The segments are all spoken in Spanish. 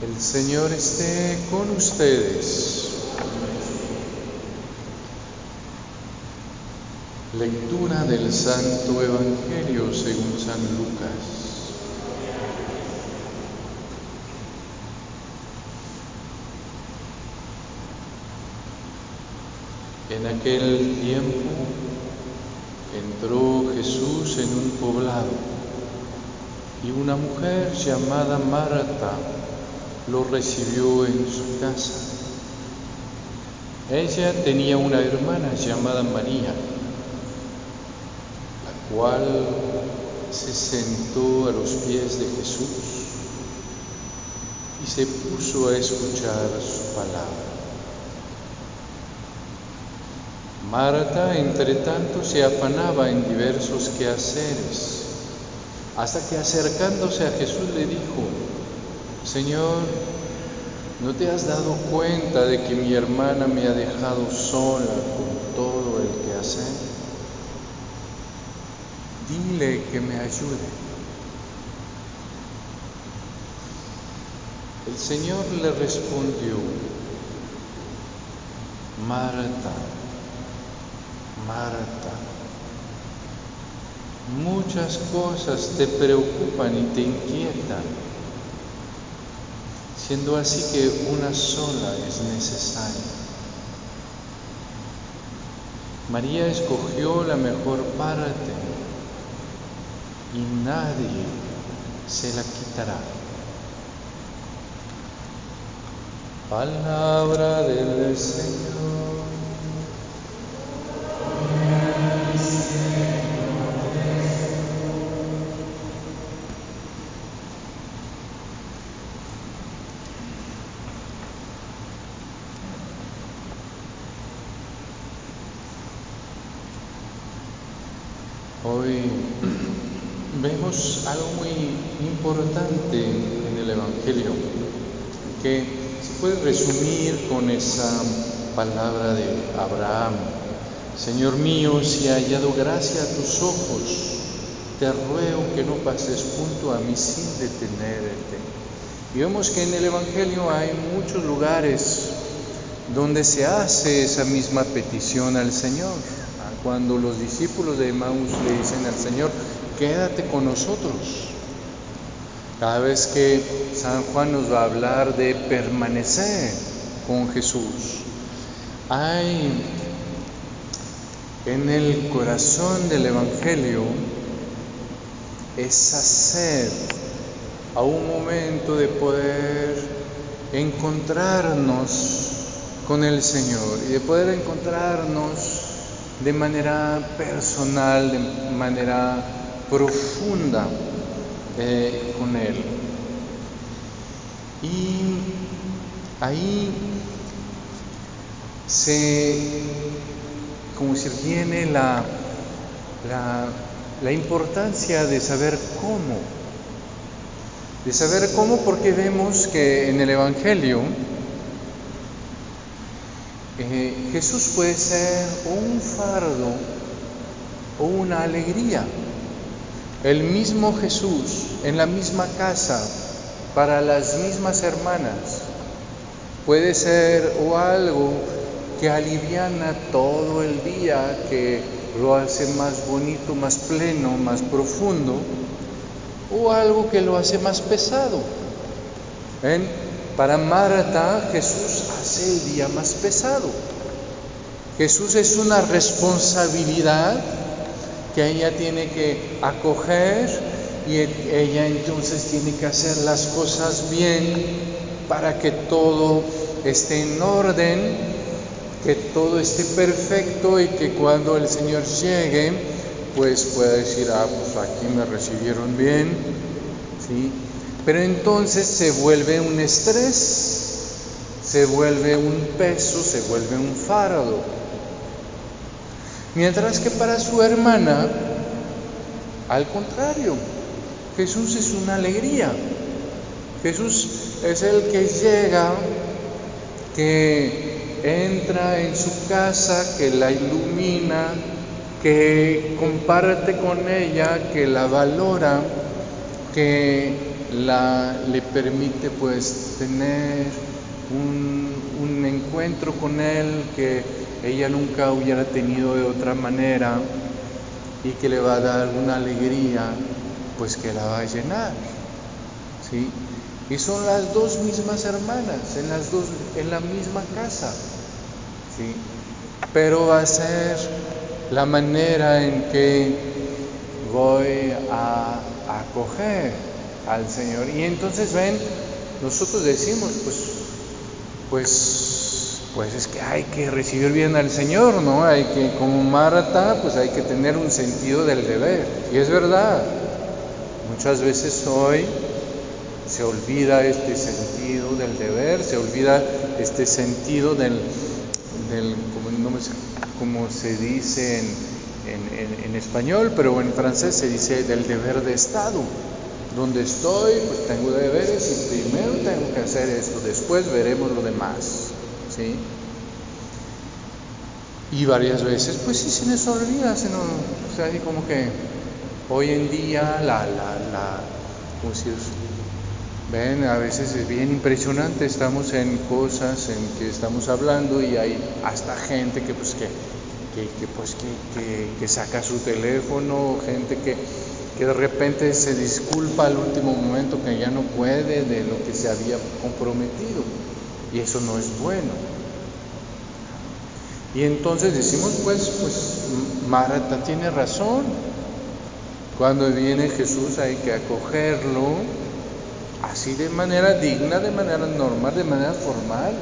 El Señor esté con ustedes. Lectura del Santo Evangelio según San Lucas. En aquel tiempo entró Jesús en un poblado y una mujer llamada Marta lo recibió en su casa. Ella tenía una hermana llamada María, la cual se sentó a los pies de Jesús y se puso a escuchar su palabra. Marta, entre tanto, se afanaba en diversos quehaceres, hasta que acercándose a Jesús le dijo, Señor, ¿no te has dado cuenta de que mi hermana me ha dejado sola con todo el quehacer? Dile que me ayude. El Señor le respondió, Marta, Marta, muchas cosas te preocupan y te inquietan, siendo así que una sola es necesaria. María escogió la mejor parte y nadie se la quitará. Palabra del Señor. Hoy vemos algo muy importante en el Evangelio que se puede resumir con esa palabra de Abraham. Señor mío, si he hallado gracia a tus ojos, te ruego que no pases junto a mí sin detenerte. Y vemos que en el Evangelio hay muchos lugares donde se hace esa misma petición al Señor. Cuando los discípulos de Emmaus le dicen al Señor, quédate con nosotros. Cada vez que San Juan nos va a hablar de permanecer con Jesús, hay en el corazón del Evangelio esa sed a un momento de poder encontrarnos con el Señor y de poder encontrarnos de manera personal, de manera profunda eh, con Él. Y ahí se, como si viene la, la, la importancia de saber cómo, de saber cómo porque vemos que en el Evangelio, eh, Jesús puede ser un fardo o una alegría. El mismo Jesús en la misma casa para las mismas hermanas puede ser o algo que aliviana todo el día, que lo hace más bonito, más pleno, más profundo, o algo que lo hace más pesado. ¿Ven? Para Marta Jesús hace el día más pesado. Jesús es una responsabilidad que ella tiene que acoger y ella entonces tiene que hacer las cosas bien para que todo esté en orden, que todo esté perfecto y que cuando el Señor llegue, pues pueda decir, ah, pues aquí me recibieron bien, ¿sí? Pero entonces se vuelve un estrés, se vuelve un peso, se vuelve un fardo. Mientras que para su hermana, al contrario, Jesús es una alegría. Jesús es el que llega, que entra en su casa, que la ilumina, que comparte con ella, que la valora, que la, le permite pues tener un, un encuentro con Él que ella nunca hubiera tenido de otra manera y que le va a dar una alegría pues que la va a llenar. ¿sí? Y son las dos mismas hermanas en, las dos, en la misma casa. ¿sí? Pero va a ser la manera en que voy a acoger al Señor. Y entonces ven, nosotros decimos, pues, pues, pues es que hay que recibir bien al Señor, ¿no? Hay que, como Marta, pues hay que tener un sentido del deber. Y es verdad, muchas veces hoy se olvida este sentido del deber, se olvida este sentido del, del como, se dice en, en, español, pero en francés se dice del deber de Estado. Donde estoy, pues tengo deberes y primero tengo que hacer esto, después veremos lo demás. ¿sí? Y varias veces, pues sí se nos olvida, se nos, o sea, como que hoy en día la, la, la, ¿cómo decir? Ven, a veces es bien impresionante, estamos en cosas en que estamos hablando y hay hasta gente que pues que, que, pues, que, que, saca su teléfono, gente que, de repente se disculpa al último momento que ya no puede de lo que se había comprometido. Y eso no es bueno. Y entonces decimos, pues, pues Marta tiene razón. Cuando viene Jesús hay que acogerlo así de manera digna, de manera normal, de manera formal.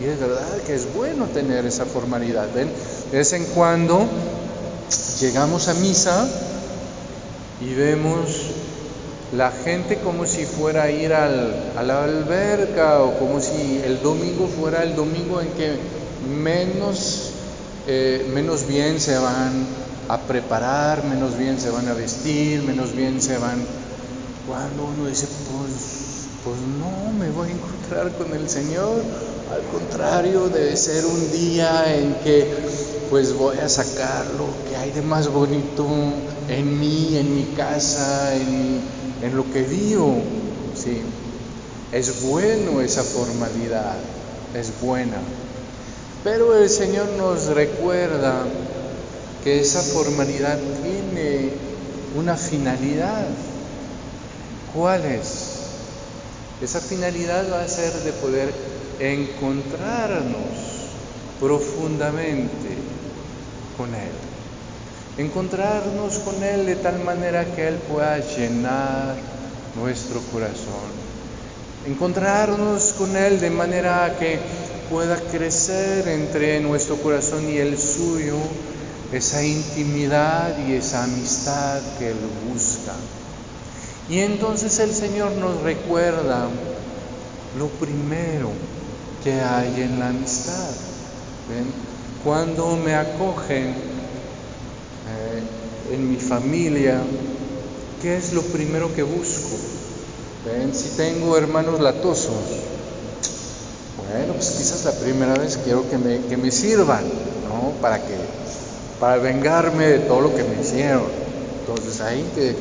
Y es verdad que es bueno tener esa formalidad. ¿Ven? Vez en cuando llegamos a misa y vemos la gente como si fuera a ir al, a la alberca o como si el domingo fuera el domingo en que menos, eh, menos bien se van a preparar, menos bien se van a vestir, menos bien se van... Cuando uno dice, pues, pues no, me voy a encontrar con el Señor, al contrario, debe ser un día en que pues voy a sacar lo que hay de más bonito en mí, en mi casa, en, en lo que digo. ¿sí? Es bueno esa formalidad, es buena. Pero el Señor nos recuerda que esa formalidad tiene una finalidad. ¿Cuál es? Esa finalidad va a ser de poder encontrarnos profundamente con Él. Encontrarnos con Él de tal manera que Él pueda llenar nuestro corazón. Encontrarnos con Él de manera que pueda crecer entre nuestro corazón y el suyo esa intimidad y esa amistad que Él busca. Y entonces el Señor nos recuerda lo primero que hay en la amistad. Cuando me acogen eh, en mi familia, ¿qué es lo primero que busco? ¿Ven? Si tengo hermanos latosos, bueno, pues quizás la primera vez quiero que me, que me sirvan, ¿no? Para que, para vengarme de todo lo que me hicieron. Entonces ahí que,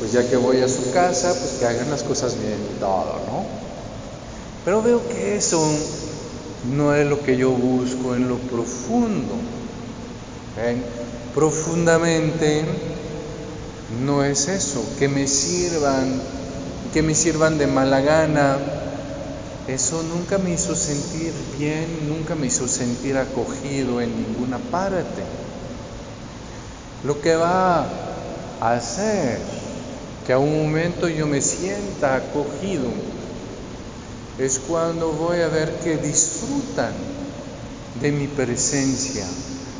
pues ya que voy a su casa, pues que hagan las cosas bien y todo, ¿no? Pero veo que eso no es lo que yo busco en lo profundo. Profundamente no es eso, que me sirvan, que me sirvan de mala gana. Eso nunca me hizo sentir bien, nunca me hizo sentir acogido en ninguna parte. Lo que va a hacer que a un momento yo me sienta acogido es cuando voy a ver que disfrutan de mi presencia,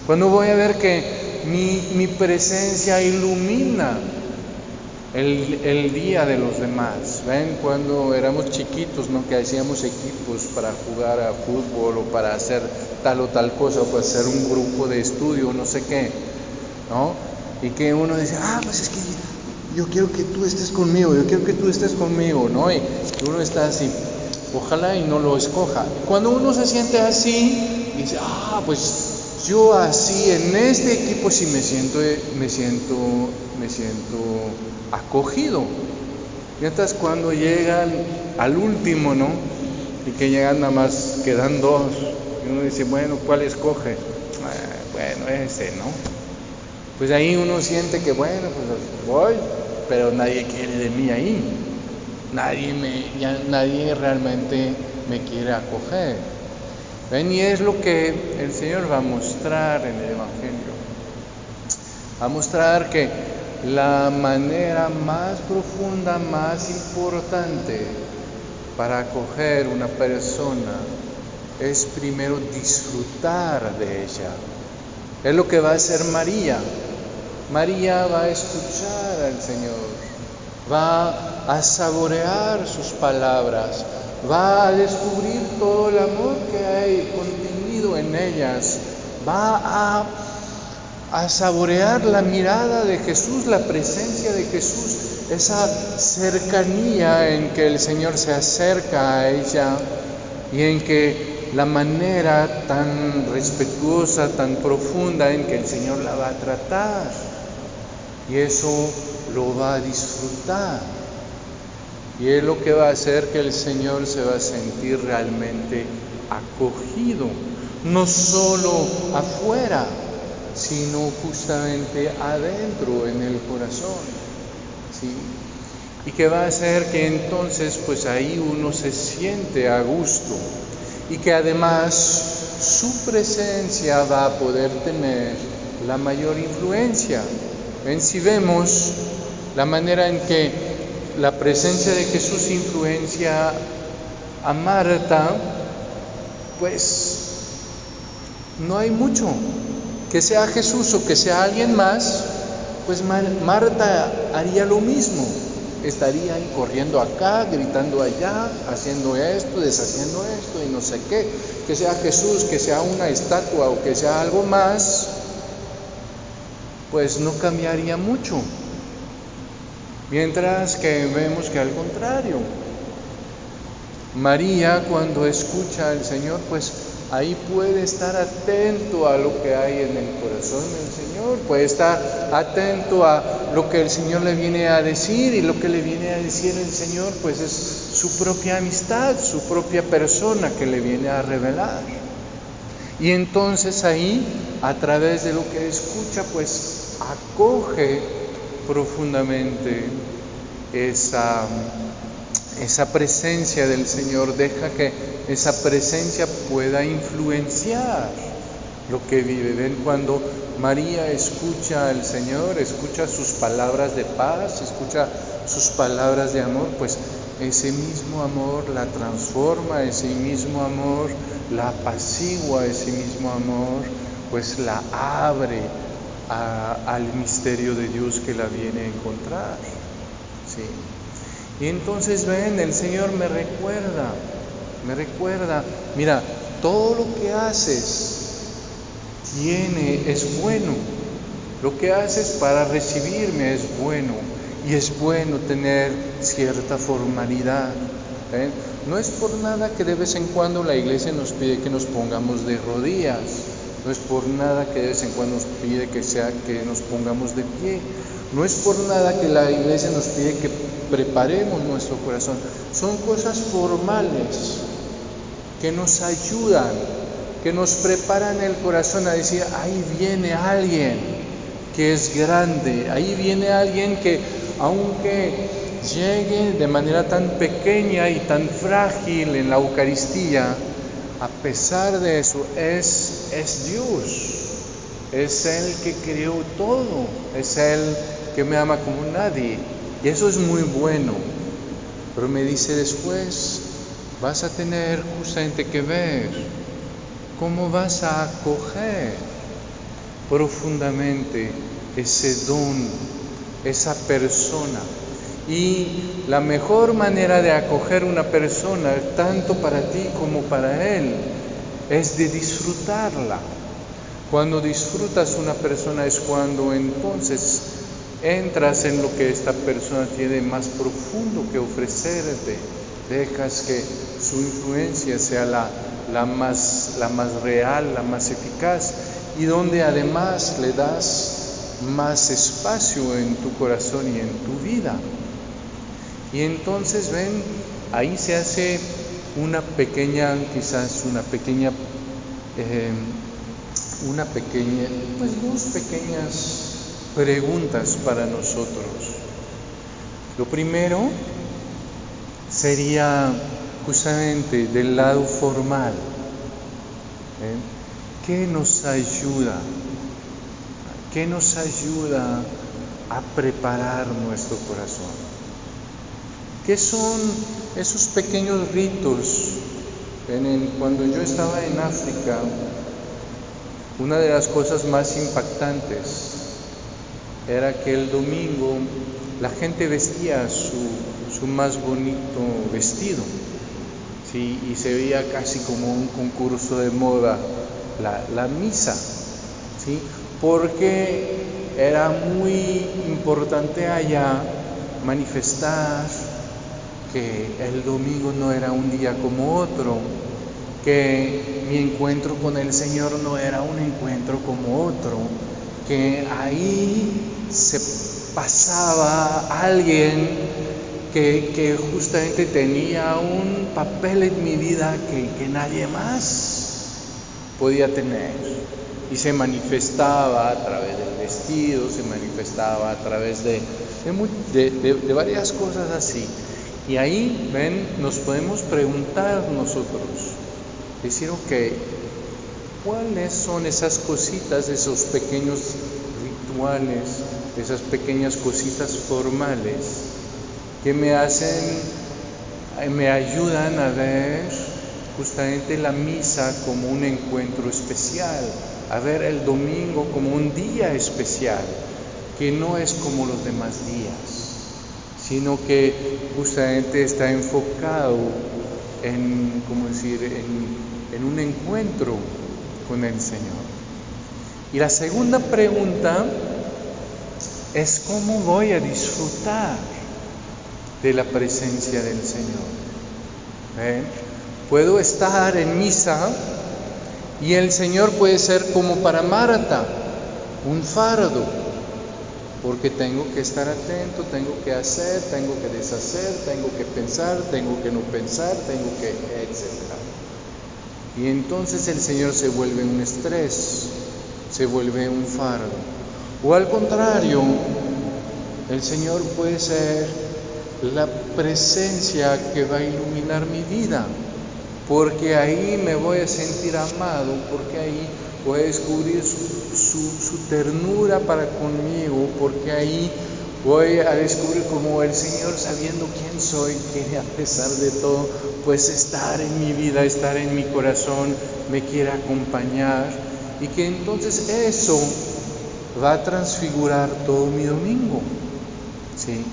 cuando voy a ver que mi, presencia ilumina el, el, día de los demás. ¿Ven? Cuando éramos chiquitos, ¿no? Que hacíamos equipos para jugar a fútbol o para hacer tal o tal cosa, o para hacer un grupo de estudio, no sé qué, ¿no? Y que uno dice, ah, pues es que yo quiero que tú estés conmigo, yo quiero que tú estés conmigo, ¿no? Y uno está así, Ojalá y no lo escoja. Cuando uno se siente así, dice, ah, pues yo así en este equipo sí me siento, me siento, me siento acogido. Mientras cuando llegan al último, ¿no? Y que llegan nada más, quedan dos. Y uno dice, bueno, ¿cuál escoge? Ah, bueno, ese, ¿no? Pues ahí uno siente que, bueno, pues voy, pero nadie quiere de mí ahí. Nadie, me, nadie realmente me quiere acoger. ¿Ven? Y es lo que el Señor va a mostrar en el Evangelio. Va a mostrar que la manera más profunda, más importante para acoger una persona es primero disfrutar de ella. Es lo que va a hacer María. María va a escuchar al Señor, va a saborear sus palabras, va a descubrir todo el amor que hay contenido en ellas, va a, a saborear la mirada de Jesús, la presencia de Jesús, esa cercanía en que el Señor se acerca a ella y en que la manera tan respetuosa, tan profunda en que el Señor la va a tratar. Y eso lo va a disfrutar. Y es lo que va a hacer que el Señor se va a sentir realmente acogido, no solo afuera, sino justamente adentro, en el corazón. ¿sí? Y que va a hacer que entonces pues ahí uno se siente a gusto y que además su presencia va a poder tener la mayor influencia. Si vemos la manera en que la presencia de Jesús influencia a Marta, pues no hay mucho. Que sea Jesús o que sea alguien más, pues Marta haría lo mismo. Estaría ahí corriendo acá, gritando allá, haciendo esto, deshaciendo esto y no sé qué. Que sea Jesús, que sea una estatua o que sea algo más, pues no cambiaría mucho. Mientras que vemos que al contrario, María cuando escucha al Señor, pues ahí puede estar atento a lo que hay en el corazón del Señor, puede estar atento a lo que el Señor le viene a decir y lo que le viene a decir el Señor, pues es su propia amistad, su propia persona que le viene a revelar. Y entonces ahí, a través de lo que escucha, pues acoge profundamente esa, esa presencia del Señor, deja que esa presencia pueda influenciar lo que vive. Ven cuando María escucha al Señor, escucha sus palabras de paz, escucha sus palabras de amor, pues ese mismo amor la transforma, ese mismo amor la apacigua, ese mismo amor pues la abre al misterio de Dios que la viene a encontrar. ¿sí? Y entonces ven, el Señor me recuerda, me recuerda, mira, todo lo que haces tiene, es bueno. Lo que haces para recibirme es bueno. Y es bueno tener cierta formalidad. No es por nada que de vez en cuando la iglesia nos pide que nos pongamos de rodillas. No es por nada que de vez en cuando nos pide que, sea, que nos pongamos de pie. No es por nada que la iglesia nos pide que preparemos nuestro corazón. Son cosas formales que nos ayudan, que nos preparan el corazón a decir, ahí viene alguien que es grande, ahí viene alguien que aunque llegue de manera tan pequeña y tan frágil en la Eucaristía, a pesar de eso, es, es Dios. Es Él que creó todo. Es Él que me ama como nadie. Y eso es muy bueno. Pero me dice después, vas a tener justamente que ver cómo vas a acoger profundamente ese don, esa persona. Y la mejor manera de acoger una persona, tanto para ti como para él, es de disfrutarla. Cuando disfrutas una persona es cuando entonces entras en lo que esta persona tiene más profundo que ofrecerte. Dejas que su influencia sea la, la, más, la más real, la más eficaz y donde además le das más espacio en tu corazón y en tu vida. Y entonces ven, ahí se hace una pequeña, quizás una pequeña, eh, una pequeña, pues dos pequeñas preguntas para nosotros. Lo primero sería justamente del lado formal. ¿eh? ¿Qué nos ayuda? ¿Qué nos ayuda a preparar nuestro corazón? ¿Qué son esos pequeños ritos? cuando yo estaba en África, una de las cosas más impactantes era que el domingo la gente vestía su, más bonito vestido, ¿sí? y se veía casi como un concurso de moda la, la misa, ¿sí? porque era muy importante allá manifestar que el domingo no era un día como otro, que mi encuentro con el Señor no era un encuentro como otro, que ahí se pasaba alguien que, justamente tenía un papel en mi vida que, que nadie más podía tener y se manifestaba a través del vestido, se manifestaba a través de, de, varias cosas así. Y ahí, ven, nos podemos preguntar nosotros, decir, ok, ¿cuáles son esas cositas, esos pequeños rituales, esas pequeñas cositas formales que me hacen, me ayudan a ver justamente la misa como un encuentro especial, a ver el domingo como un día especial, que no es como los demás días, sino que justamente está enfocado en, ¿cómo decir?, en, en un encuentro con el Señor. Y la segunda pregunta es cómo voy a disfrutar de la presencia del Señor. Puedo estar en misa y el Señor puede ser como para Marta, un fardo, porque tengo que estar atento, tengo que hacer, tengo que deshacer, tengo que pensar, tengo que no pensar, tengo que, etc. Y entonces el Señor se vuelve un estrés, se vuelve un fardo. O al contrario, el Señor puede ser la presencia que va a iluminar mi vida, porque ahí me voy a sentir amado, porque ahí voy a descubrir su, ternura para conmigo, porque ahí voy a descubrir como el Señor, sabiendo quién soy, quiere a pesar de todo, pues estar en mi vida, estar en mi corazón, me quiere acompañar, y que entonces eso va a transfigurar todo mi domingo. ¿sí?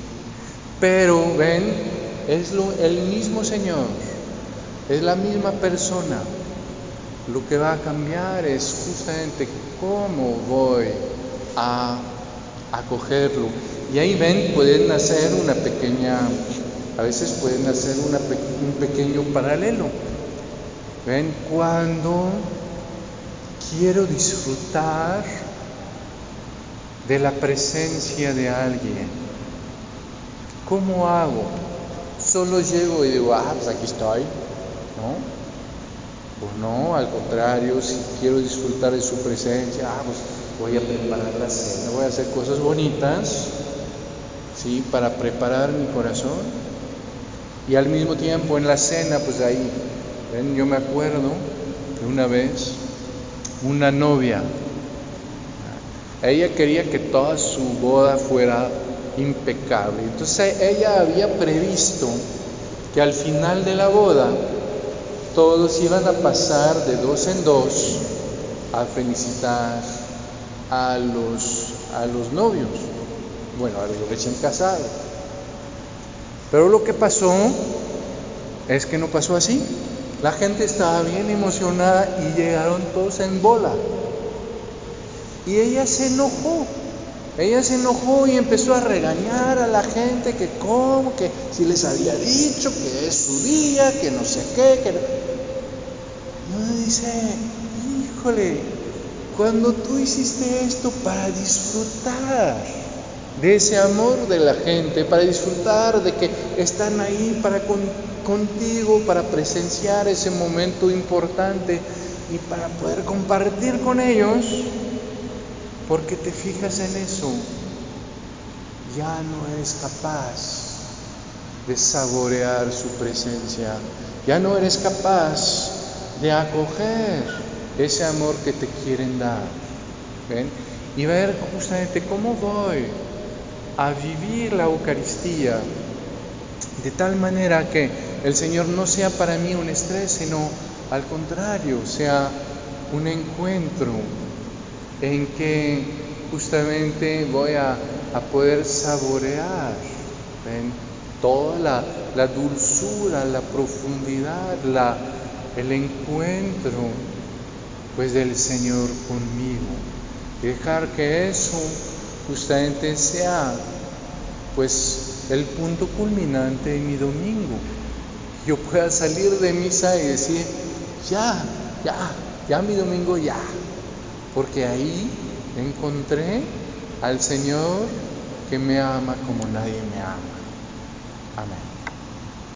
Pero ven, es lo, el mismo Señor, es la misma persona. Lo que va a cambiar es justamente cómo voy a acogerlo. Y ahí ven, pueden hacer una pequeña, a veces pueden hacer un pequeño paralelo. Ven, cuando quiero disfrutar de la presencia de alguien. ¿Cómo hago? Solo llego y digo, ah, pues aquí estoy, ¿no? Pues no, al contrario, si quiero disfrutar de su presencia, ah, pues voy a preparar la cena, voy a hacer cosas bonitas, ¿sí? Para preparar mi corazón. Y al mismo tiempo en la cena, pues ahí, ¿ven? yo me acuerdo que una vez una novia ella quería que toda su boda fuera impecable. Entonces ella había previsto que al final de la boda todos iban a pasar de dos en dos a felicitar a los, a los novios, bueno, a los recién casados. Pero lo que pasó es que no pasó así. La gente estaba bien emocionada y llegaron todos en bola. Y ella se enojó. Ella se enojó y empezó a regañar a la gente que cómo, que si les había dicho que es su día, que no sé qué. Que... Y uno dice, híjole, cuando tú hiciste esto para disfrutar de ese amor de la gente, para disfrutar de que están ahí para contigo, para presenciar ese momento importante y para poder compartir con ellos, porque te fijas en eso, ya no eres capaz de saborear su presencia, ya no eres capaz de acoger ese amor que te quieren dar. ¿ven? Y ver justamente cómo voy a vivir la Eucaristía de tal manera que el Señor no sea para mí un estrés, sino al contrario, sea un encuentro en que justamente voy a, poder saborear toda la, dulzura, la profundidad, el encuentro pues del Señor conmigo. Dejar que eso justamente sea pues el punto culminante en mi domingo. Yo pueda salir de misa y decir, ya, ya, ya mi domingo ya. Porque ahí encontré al Señor que me ama como nadie me ama. Amén.